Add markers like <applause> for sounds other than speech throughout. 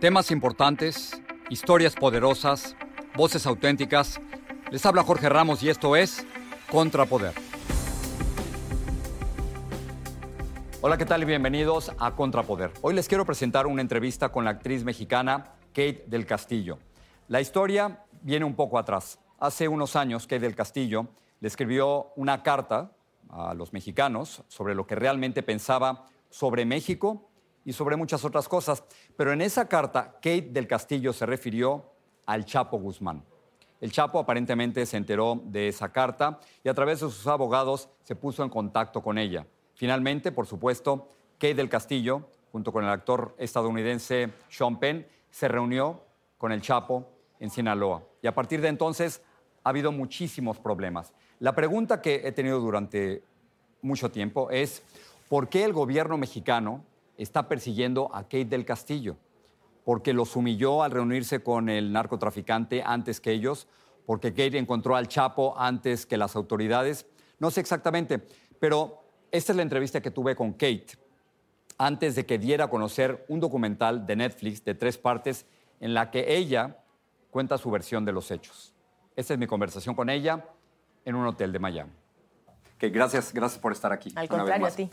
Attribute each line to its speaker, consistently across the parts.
Speaker 1: Temas importantes, historias poderosas, voces auténticas. Les habla Jorge Ramos y esto es Contrapoder. Hola, ¿qué tal y bienvenidos a Contrapoder? Hoy les quiero presentar una entrevista con la actriz mexicana Kate del Castillo. La historia viene un poco atrás. Hace unos años, Kate del Castillo le escribió una carta a los mexicanos sobre lo que realmente pensaba sobre México y sobre muchas otras cosas. Pero en esa carta, Kate del Castillo se refirió al Chapo Guzmán. El Chapo aparentemente se enteró de esa carta y a través de sus abogados se puso en contacto con ella. Finalmente, por supuesto, Kate del Castillo, junto con el actor estadounidense Sean Penn, se reunió con el Chapo en Sinaloa. Y a partir de entonces ha habido muchísimos problemas. La pregunta que he tenido durante mucho tiempo es, ¿por qué el gobierno mexicano está persiguiendo a Kate del Castillo, porque los humilló al reunirse con el narcotraficante antes que ellos, porque Kate encontró al Chapo antes que las autoridades. No sé exactamente, pero esta es la entrevista que tuve con Kate antes de que diera a conocer un documental de Netflix de tres partes en la que ella cuenta su versión de los hechos. Esta es mi conversación con ella en un hotel de Miami. Que gracias, gracias por estar aquí.
Speaker 2: Al contrario, a ti.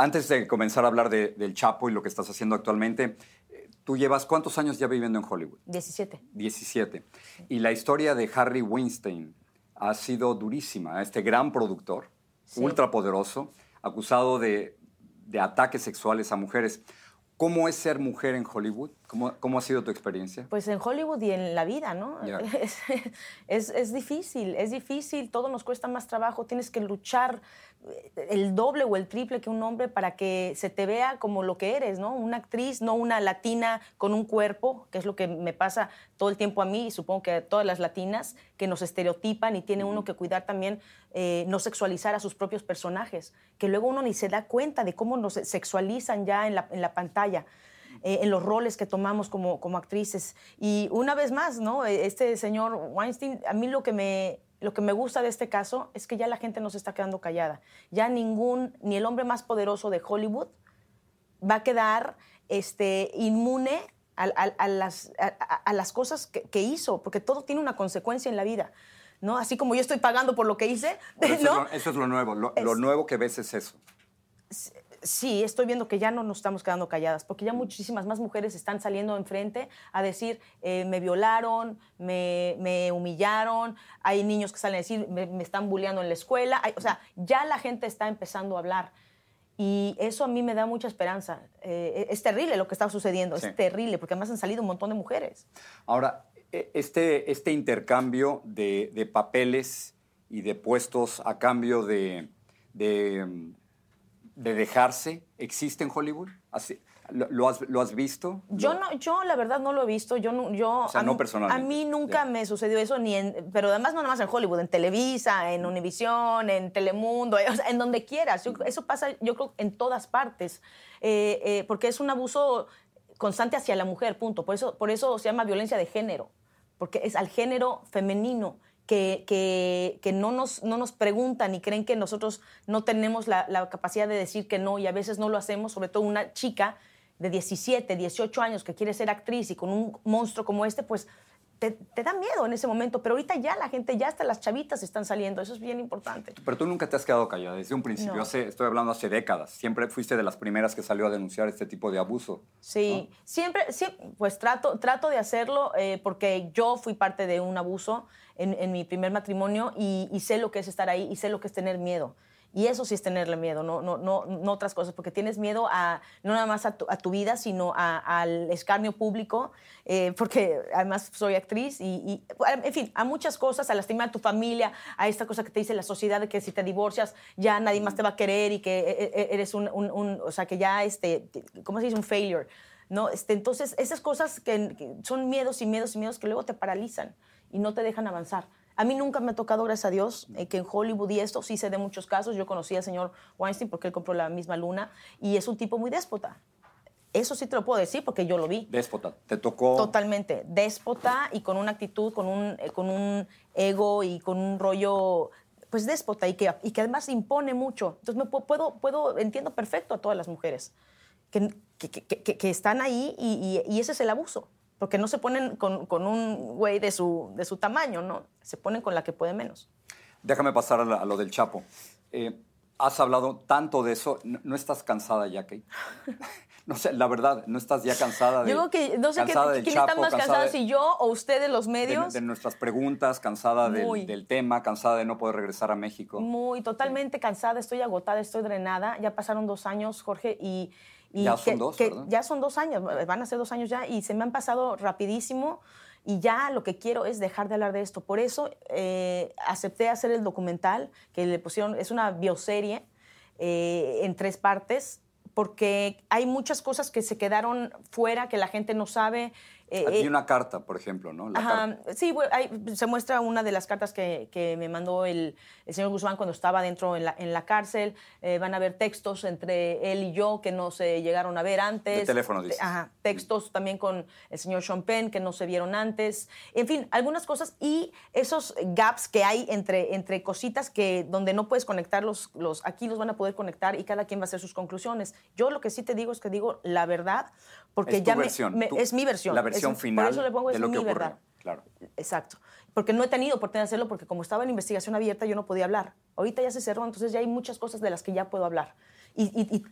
Speaker 1: Antes de comenzar a hablar del Chapo y lo que estás haciendo actualmente, eh, tú llevas cuántos años ya viviendo en Hollywood?
Speaker 2: 17.
Speaker 1: 17. Y la historia de Harry Weinstein ha sido durísima. Este gran productor, ultrapoderoso, acusado de, de ataques sexuales a mujeres. ¿Cómo es ser mujer en Hollywood? ¿Cómo, ¿Cómo, ha sido tu experiencia?
Speaker 2: Pues en Hollywood y en la vida, ¿no? <laughs> Es, es, es, difícil, es difícil, todo nos cuesta más trabajo, tienes que luchar el doble o el triple que un hombre para que se te vea como lo que eres, ¿no? Una actriz, no una latina con un cuerpo, que es lo que me pasa todo el tiempo a mí y supongo que a todas las latinas, que nos estereotipan y tiene uno que cuidar también eh, no sexualizar a sus propios personajes, que luego uno ni se da cuenta de cómo nos sexualizan ya en la, en la pantalla. Eh, en los roles que tomamos como, como actrices. Y una vez más, ¿no? Este señor Weinstein, a mí lo que me lo que me gusta de este caso es que ya la gente no se está quedando callada. Ya ningún, ni el hombre más poderoso de Hollywood va a quedar este, inmune a, las, a, las, cosas que, hizo, porque todo tiene una consecuencia en la vida. ¿no? Así como yo estoy pagando por lo que hice.
Speaker 1: Eso, es, lo, eso es lo nuevo. Lo, lo nuevo que ves es eso
Speaker 2: sí, estoy viendo que ya no nos estamos quedando calladas, porque ya muchísimas más mujeres están saliendo enfrente a decir, eh, me violaron, me, humillaron, hay niños que salen a decir, me, están bulleando en la escuela, o sea, ya la gente está empezando a hablar. Y eso a mí me da mucha esperanza. Eh, es terrible lo que está sucediendo, es terrible, porque además han salido un montón de mujeres.
Speaker 1: Ahora, e, este, este intercambio de, papeles y de puestos a cambio de de dejarse existe en Hollywood? Así, ¿lo, has, ¿Lo has visto?
Speaker 2: Yo, no, yo la verdad no lo he visto. Yo, no- yo,
Speaker 1: O sea,
Speaker 2: a
Speaker 1: no
Speaker 2: mí-
Speaker 1: personalmente.
Speaker 2: A mí nunca me sucedió eso, ni en, pero además no nada más en Hollywood, en Televisa, en Univisión, en Telemundo, o sea, en donde quieras. Yo- eso pasa, yo creo, en todas partes, Eh, eh, porque es un abuso constante hacia la mujer, punto. Por eso, por eso se llama violencia de género, porque es al género femenino. Que, que- que no, nos, no nos preguntan y creen que nosotros no tenemos la, la capacidad de decir que no y a veces no lo hacemos, sobre todo una chica de 17, 18 años que quiere ser actriz y con un monstruo como este, pues te, te da miedo en ese momento. Pero ahorita ya la gente, ya hasta las chavitas están saliendo. Eso es bien importante.
Speaker 1: Pero tú nunca te has quedado callada desde un principio.
Speaker 2: No.
Speaker 1: Hace, estoy hablando hace décadas. Siempre fuiste de las primeras que salió a denunciar este tipo de abuso.
Speaker 2: Sí, siempre, siempre, pues trato, trato de hacerlo eh, porque yo fui parte de un abuso en, en mi primer matrimonio y, y sé lo que es estar ahí y sé lo que es tener miedo. Y eso sí es tenerle miedo, no, no, no, no otras cosas, porque tienes miedo a, no nada más a tu, a tu vida, sino a- al escarnio público, eh, porque además soy actriz y, y, en fin, a muchas cosas, a lastimar a tu familia, a esta cosa que te dice la sociedad de que si te divorcias ya nadie más te va a querer y que eh, eh, eres un, un- un- o sea, que ya, este, ¿cómo se dice? Un failure. ¿no? Este, entonces, esas cosas que, que son miedos y miedos y miedos que luego te paralizan y no te dejan avanzar. A mí nunca me ha tocado, gracias a Dios, eh, que en Hollywood y esto sí se de muchos casos. Yo conocí al señor Weinstein porque él compró la misma luna y es un tipo muy déspota. Eso sí te lo puedo decir porque yo lo vi.
Speaker 1: Déspota. Te tocó.
Speaker 2: Totalmente. Déspota y con una actitud, con un, eh, con un ego y con un rollo, pues déspota y que, y que además impone mucho. Entonces me pu- puedo, puedo, entiendo perfecto a todas las mujeres que, que, que- que- que están ahí y, y- y ese es el abuso. Porque no se ponen con, con un güey de su, de su tamaño, ¿no? Se ponen con la que puede menos.
Speaker 1: Déjame pasar a, la- a lo del Chapo. Eh, has hablado tanto de eso. ¿No, no estás cansada ya, Kate? <laughs> no sé, la verdad, ¿no estás ya cansada de
Speaker 2: Yo creo que no sé qué- quién
Speaker 1: Chapo,
Speaker 2: está más
Speaker 1: cansada de-
Speaker 2: si yo o ustedes, los
Speaker 1: de,
Speaker 2: medios.
Speaker 1: de nuestras preguntas, cansada del, del tema, cansada de no poder regresar a México?
Speaker 2: Muy, totalmente cansada, estoy agotada, estoy drenada. Ya pasaron dos años, Jorge, y... y
Speaker 1: Ya son
Speaker 2: que-
Speaker 1: dos.
Speaker 2: Ya son dos años, van a ser dos años ya, y se me han pasado rapidísimo. Y ya lo que quiero es dejar de hablar de esto. Por eso eh, acepté hacer el documental, que le pusieron, es una bioserie eh, en tres partes, porque hay muchas cosas que se quedaron fuera, que la gente no sabe. Eh,
Speaker 1: Hay
Speaker 2: eh,
Speaker 1: una carta, por ejemplo, ¿no? La
Speaker 2: Ajá,
Speaker 1: carta.
Speaker 2: sí, se muestra una de las cartas que, que me mandó el, el señor Guzmán cuando estaba dentro en la, en la cárcel. Eh, van a haber textos entre él y yo que no se llegaron a ver antes.
Speaker 1: De teléfono, dices.
Speaker 2: Ajá, textos también con el señor Sean Penn que no se vieron antes. En fin, algunas cosas y esos gaps que hay entre, entre cositas que donde no puedes conectar los, los, aquí los van a poder conectar y cada quien va a hacer sus conclusiones. Yo lo que sí te digo es que digo la verdad porque
Speaker 1: Es
Speaker 2: ya me-
Speaker 1: versión,
Speaker 2: me-
Speaker 1: tu-
Speaker 2: es mi versión.
Speaker 1: La
Speaker 2: Es-
Speaker 1: versión
Speaker 2: por
Speaker 1: final
Speaker 2: eso le pongo
Speaker 1: de
Speaker 2: es
Speaker 1: lo que
Speaker 2: mi
Speaker 1: ocurrió.
Speaker 2: verdad.
Speaker 1: Claro.
Speaker 2: Exacto. Porque no he tenido oportunidad de hacerlo porque como estaba en investigación abierta yo no podía hablar. Ahorita ya se cerró, entonces ya hay muchas cosas de las que ya puedo hablar. Y,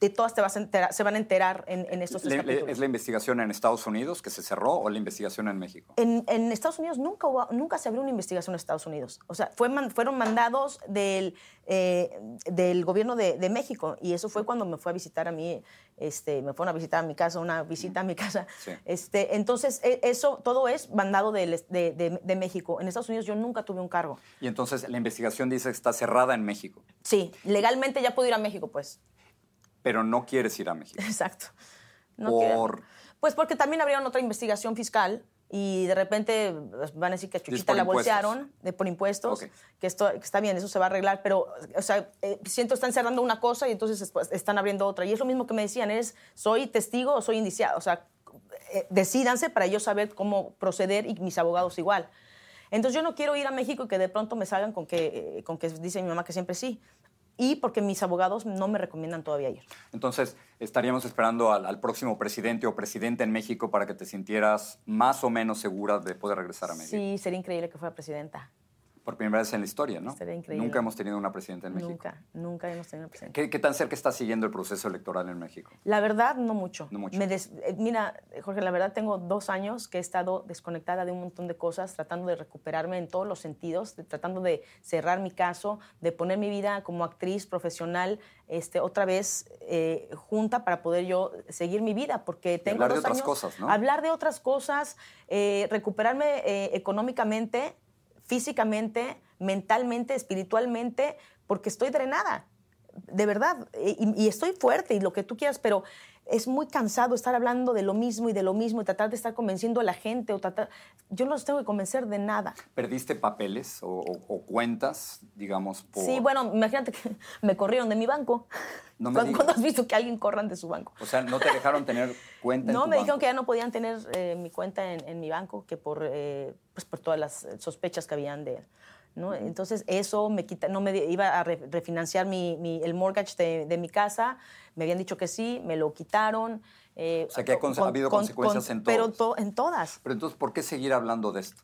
Speaker 2: y- todas te vas a enterar- se van a enterar en, en estos tres capítulos.
Speaker 1: ¿Es la investigación en Estados Unidos que se cerró o la investigación en México?
Speaker 2: En, en Estados Unidos nunca, hubo- nunca se abrió una investigación en Estados Unidos. O sea, fue fueron mandados del, eh, del gobierno de, de México. Y eso fue cuando me fue a visitar a mí, este, me fueron a visitar a mi casa, una visita a mi casa.
Speaker 1: Sí.
Speaker 2: Este, entonces, e- eso todo es mandado de- de México. En Estados Unidos yo nunca tuve un cargo.
Speaker 1: Y entonces la investigación dice que está cerrada en México,
Speaker 2: Sí, legalmente ya puedo ir a México, pues.
Speaker 1: Pero no quieres ir a México.
Speaker 2: Exacto. No
Speaker 1: Por-
Speaker 2: quiero. Pues porque también abrieron otra investigación fiscal y de repente pues, van a decir que a Chuchita la bolsearon de, por impuestos,
Speaker 1: Ok.
Speaker 2: que esto que está bien, eso se va a arreglar, pero o sea, eh, siento están cerrando una cosa y entonces después están abriendo otra. Y es lo mismo que me decían, es soy testigo o soy indiciado, o sea, eh, decídanse para yo saber cómo proceder y mis abogados igual. Entonces yo no quiero ir a México y que de pronto me salgan con que, eh, con que dice mi mamá que siempre sí. Y porque mis abogados no me recomiendan todavía ir.
Speaker 1: Entonces estaríamos esperando al, al próximo presidente o presidenta en México para que te sintieras más o menos segura de poder regresar a México.
Speaker 2: Sí, sería increíble que fuera presidenta.
Speaker 1: Por primera vez en la historia, ¿no?
Speaker 2: Estaría increíble.
Speaker 1: Nunca hemos tenido una presidenta en México.
Speaker 2: Nunca, nunca hemos tenido presidente.
Speaker 1: ¿Qué, qué tan cerca está siguiendo el proceso electoral en México?
Speaker 2: La verdad, no mucho.
Speaker 1: No mucho.
Speaker 2: Me des- eh, mira, Jorge, la verdad tengo dos años que he estado desconectada de un montón de cosas, tratando de recuperarme en todos los sentidos, de- tratando de cerrar mi caso, de poner mi vida como actriz profesional este, otra vez eh, junta para poder yo seguir mi vida, porque tengo
Speaker 1: hablar de otras
Speaker 2: años-
Speaker 1: cosas, ¿no?
Speaker 2: Hablar de otras cosas, eh, recuperarme eh, económicamente, físicamente, mentalmente, espiritualmente, porque estoy drenada de verdad, y, y estoy fuerte y lo que tú quieras, pero es muy cansado estar hablando de lo mismo y de lo mismo y tratar de estar convenciendo a la gente o tratar... Yo no los tengo que convencer de nada.
Speaker 1: ¿Perdiste papeles o, cuentas, digamos, por...
Speaker 2: Sí, bueno, imagínate que <laughs> me corrieron de mi banco. No me <laughs> ¿Cuándo, has visto que alguien corran de su banco?
Speaker 1: O sea, ¿no te dejaron tener cuenta
Speaker 2: No,
Speaker 1: en tu
Speaker 2: me dijeron que ya no podían tener eh, mi cuenta en, mi banco, que por, eh, pues por todas las sospechas que habían de él. ¿No? Entonces, eso me quita, no me iba a refinanciar mi, el mortgage de, de mi casa me habían dicho que sí, me lo quitaron.
Speaker 1: Eh, o sea que ha habido consecuencias en todas.
Speaker 2: Pero en todas.
Speaker 1: Pero entonces, ¿por qué seguir hablando de esto?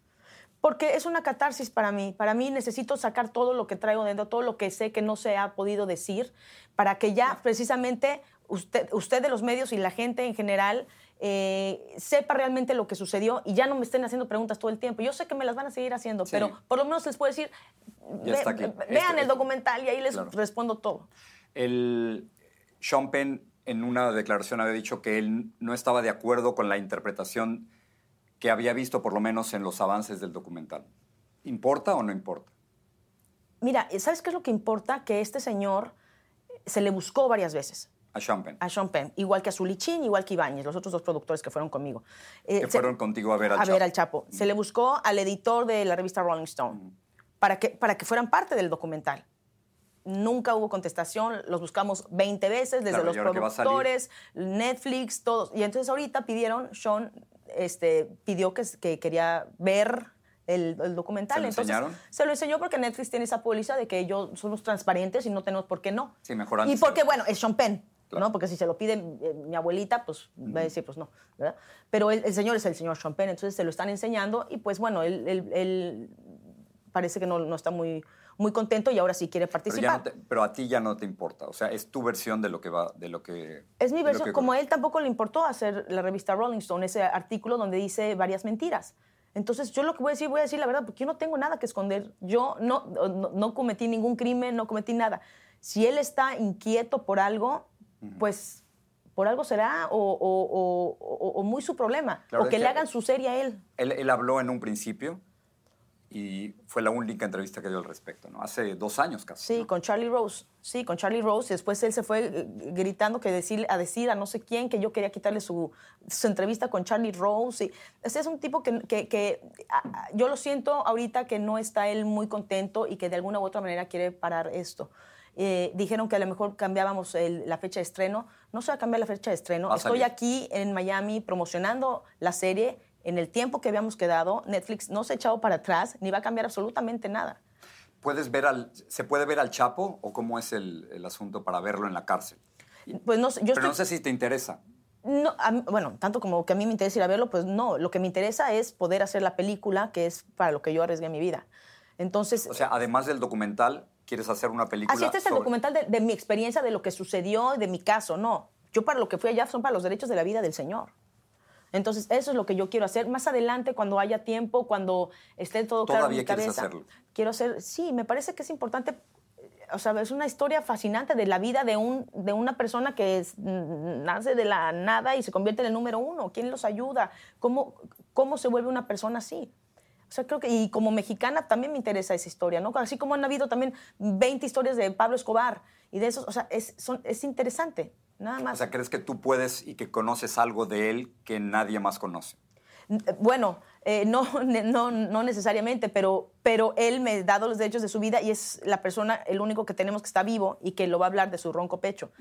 Speaker 2: Porque es una catarsis para mí. Para mí necesito sacar todo lo que traigo dentro, todo lo que sé que no se ha podido decir, para que ya precisamente usted, usted de los medios y la gente en general eh, sepa realmente lo que sucedió y ya no me estén haciendo preguntas todo el tiempo. Yo sé que me las van a seguir haciendo, pero por lo menos les puedo decir, vean este, el documental y ahí les respondo todo.
Speaker 1: El, sean Penn en una declaración había dicho que él no estaba de acuerdo con la interpretación que había visto por lo menos en los avances del documental. ¿Importa o no importa?
Speaker 2: Mira, ¿sabes qué es lo que importa? Que este señor se le buscó varias veces.
Speaker 1: A Sean Penn.
Speaker 2: A Sean Penn. Igual que a Zulichín, igual que Ibáñez, los otros dos productores que fueron conmigo.
Speaker 1: Eh, que fueron contigo a ver al
Speaker 2: a
Speaker 1: Chapo.
Speaker 2: ver al Chapo. Se le buscó al editor de la revista Rolling Stone para, que, para que fueran parte del documental nunca hubo contestación, los buscamos 20 veces, desde los productores, Netflix, todos. Y entonces ahorita pidieron, Sean este, pidió que, que quería ver el, documental.
Speaker 1: ¿Se lo
Speaker 2: entonces,
Speaker 1: enseñaron?
Speaker 2: Se lo enseñó porque Netflix tiene esa póliza de que ellos somos transparentes y no tenemos por qué no.
Speaker 1: Sí, mejor antes.
Speaker 2: Y porque, bueno, es Sean Penn. ¿No? Porque si se lo pide eh, mi abuelita, pues va a decir, pues no. ¿verdad? Pero el, señor es el señor Penn, entonces se lo están enseñando y pues bueno, él, él parece que no, no está muy muy contento y ahora sí quiere participar.
Speaker 1: Pero, a ti ya no te importa, o sea, es tu versión de lo que va, de lo que...
Speaker 2: Es mi versión, como a él tampoco le importó hacer la revista Rolling Stone, ese artículo donde dice varias mentiras. Entonces, yo lo que voy a decir, voy a decir la verdad, porque yo no tengo nada que esconder. Yo no, no, cometí ningún crimen, no cometí nada. Si él está inquieto por algo, pues por algo será o, muy su problema. o que le hagan su serie a él.
Speaker 1: él. Él habló en un principio y fue la única entrevista que dio al respecto, ¿no? Hace dos años casi.
Speaker 2: Sí, con Charlie Rose. Sí, con Charlie Rose. Y después él se fue eh, gritando que decir, a decir a no sé quién que yo quería quitarle su, su entrevista con Charlie Rose. Y, ese es un tipo que, que, yo lo siento ahorita que no está él muy contento y que de alguna u otra manera quiere parar esto. Eh, dijeron que a lo mejor cambiábamos la fecha de estreno. No se va a cambiar la fecha de estreno. Estoy aquí en Miami promocionando la serie en el tiempo que habíamos quedado, Netflix no se ha echado para atrás ni va a cambiar absolutamente nada.
Speaker 1: ¿Puedes ver al, ¿Se puede ver al Chapo o cómo es el, asunto para verlo en la cárcel?
Speaker 2: Pues no, yo
Speaker 1: Pero no sé si te interesa.
Speaker 2: No, bueno, tanto como que a mí me interesa ir a verlo, pues no. Lo que me interesa es poder hacer la película, que es para lo que yo arriesgué mi vida. Entonces.
Speaker 1: O sea, además del documental, ¿quieres hacer una película?
Speaker 2: Así este es el documental de, de, mi experiencia, de lo que sucedió, de mi caso. No. Yo para lo que fui allá son para los derechos de la vida del Señor. Entonces, eso es lo que yo quiero hacer. Más adelante, cuando haya tiempo, cuando esté todo claro en mi cabeza.
Speaker 1: Hacerlo?
Speaker 2: Quiero hacer, sí, me parece que es importante. O sea, es una historia fascinante de la vida de, un, de una persona que nace de la nada y se convierte en el número uno. ¿Quién los ayuda? ¿Cómo, cómo se vuelve una persona así? O sea, creo que, y como mexicana también me interesa esa historia, ¿no? Así como han habido también 20 historias de Pablo Escobar y de esos, o sea, es, son, es interesante. Nada más.
Speaker 1: O sea, ¿crees que tú puedes y que conoces algo de él que nadie más conoce?
Speaker 2: Bueno, eh, no, <laughs> no, no, necesariamente, pero, pero él me ha dado los derechos de su vida y es la persona, el único que tenemos que está vivo y que lo va a hablar de su ronco pecho.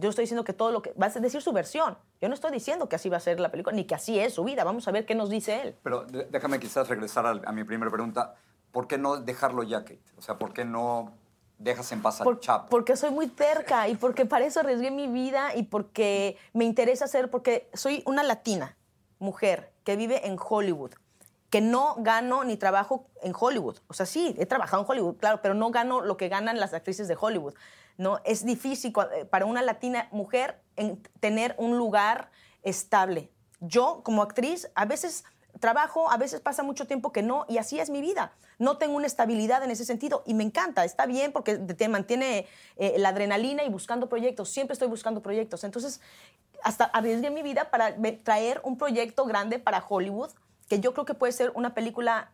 Speaker 2: Yo estoy diciendo que todo lo que... Va a decir su versión. Yo no estoy diciendo que así va a ser la película, ni que así es su vida. Vamos a ver qué nos dice él.
Speaker 1: Pero déjame quizás regresar a, a mi primera pregunta. ¿Por qué no dejarlo ya, Kate? O sea, ¿por qué no dejas en paz al Chapo?
Speaker 2: Porque soy muy terca y porque para eso arriesgué mi vida y porque me interesa ser, porque soy una latina, mujer, que vive en Hollywood, que no gano ni trabajo en Hollywood. O sea, sí, he trabajado en Hollywood, claro, pero no gano lo que ganan las actrices de Hollywood. ¿No? Es difícil eh, para una latina mujer en tener un lugar estable. Yo, como actriz, a veces trabajo, a veces pasa mucho tiempo que no, y así es mi vida. No tengo una estabilidad en ese sentido y me encanta, está bien porque te mantiene eh, la adrenalina y buscando proyectos, siempre estoy buscando proyectos. Entonces, hasta arriesgué mi vida para traer un proyecto grande para Hollywood, que yo creo que puede ser una película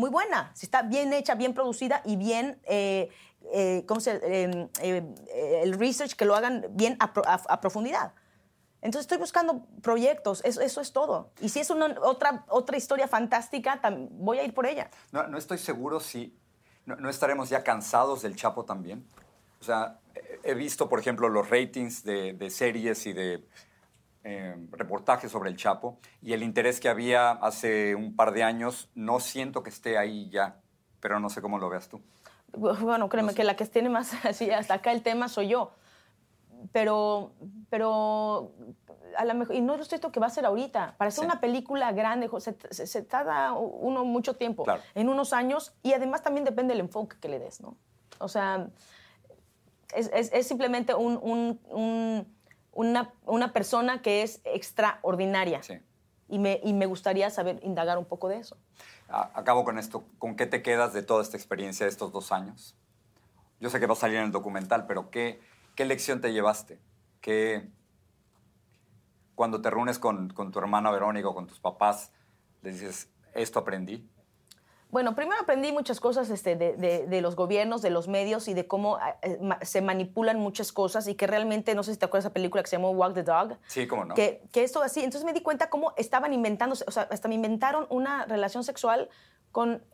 Speaker 2: muy buena, si está bien hecha, bien producida y bien, eh, eh, ¿cómo se, em, eh, el research que lo hagan bien a, profundidad. Entonces estoy buscando proyectos, eso, eso, es todo. Y si es una, otra, otra historia fantástica, voy a ir por ella.
Speaker 1: No, no estoy seguro si no, estaremos ya cansados del Chapo también. O sea, he visto, por ejemplo, los ratings de, de series y de eh, reportajes sobre el Chapo y el interés que había hace un par de años, no siento que esté ahí ya, pero no sé cómo lo veas tú.
Speaker 2: Bueno, créeme que la que tiene más <laughs> así hasta acá el tema soy yo. Pero, pero a lo mejor, y no es esto que va a ser ahorita. Para hacer una película grande se, se, tarda uno mucho tiempo, en unos años, y además también depende del enfoque que le des, ¿no? O sea, es, es, simplemente un, un, una, una, persona que es extraordinaria. Sí. Y me, y me gustaría saber, indagar un poco de eso
Speaker 1: acabo con esto. ¿Con qué te quedas de toda esta experiencia de estos dos años? Yo sé que va a salir en el documental, pero ¿qué, qué lección te llevaste? ¿Qué, cuando te reúnes con, con tu hermana Verónica o con tus papás, le dices, esto aprendí?
Speaker 2: Bueno, primero aprendí muchas cosas este, de, los gobiernos, de los medios y de cómo eh, se manipulan muchas cosas y que realmente, no sé si te acuerdas de esa película que se llamó Walk the Dog.
Speaker 1: Sí, cómo no.
Speaker 2: Que, que esto así. Entonces me di cuenta cómo estaban inventándose, o sea, hasta me inventaron una relación sexual con,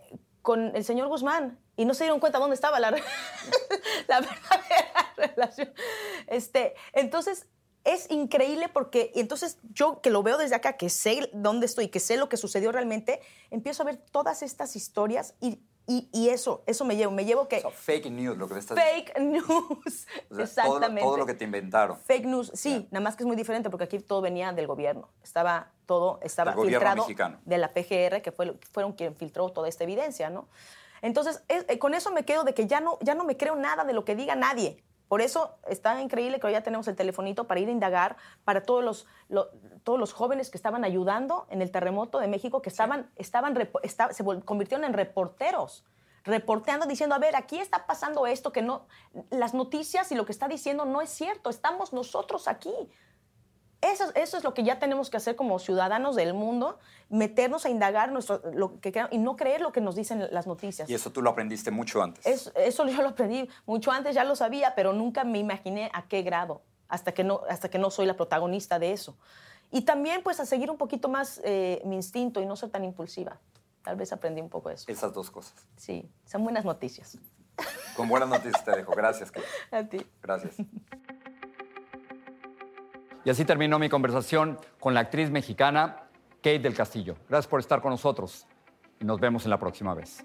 Speaker 2: con el señor Guzmán y no se dieron cuenta dónde estaba la, <laughs> la verdadera <laughs> relación. Este, entonces, es increíble porque entonces yo que lo veo desde acá, que sé dónde estoy, que sé lo que sucedió realmente, empiezo a ver todas estas historias y, y, eso, eso me llevo. Me llevo que...
Speaker 1: fake news, lo que estás
Speaker 2: Fake news, <laughs> exactamente.
Speaker 1: Todo, lo que te inventaron.
Speaker 2: Fake news, sí, nada más que es muy diferente porque aquí todo venía del gobierno. Estaba todo, estaba filtrado
Speaker 1: mexicano.
Speaker 2: de la PGR, que fue, fueron quien filtró toda esta evidencia, ¿no? Entonces, eh, con eso me quedo de que ya no, ya no me creo nada de lo que diga nadie. Por eso está increíble que hoy ya tenemos el telefonito para ir a indagar para todos los, todos los jóvenes que estaban ayudando en el terremoto de México, que estaban, estaban se convirtieron en reporteros, reporteando, diciendo, a ver, aquí está pasando esto, que no, las noticias y lo que está diciendo no es cierto, estamos nosotros aquí. Eso, es lo que ya tenemos que hacer como ciudadanos del mundo, meternos a indagar nuestro, lo que y no creer lo que nos dicen las noticias.
Speaker 1: Y eso tú lo aprendiste mucho antes.
Speaker 2: eso yo lo aprendí mucho antes, ya lo sabía, pero nunca me imaginé a qué grado, hasta que no, hasta que no soy la protagonista de eso. Y también pues a seguir un poquito más eh, mi instinto y no ser tan impulsiva. Tal vez aprendí un poco eso.
Speaker 1: Esas dos cosas.
Speaker 2: Sí, son buenas noticias.
Speaker 1: Con buenas noticias te dejo. Gracias. <laughs>
Speaker 2: A ti.
Speaker 1: Gracias.
Speaker 3: Y así terminó mi conversación con la actriz mexicana Kate del Castillo. Gracias por estar con nosotros y nos vemos en la próxima vez.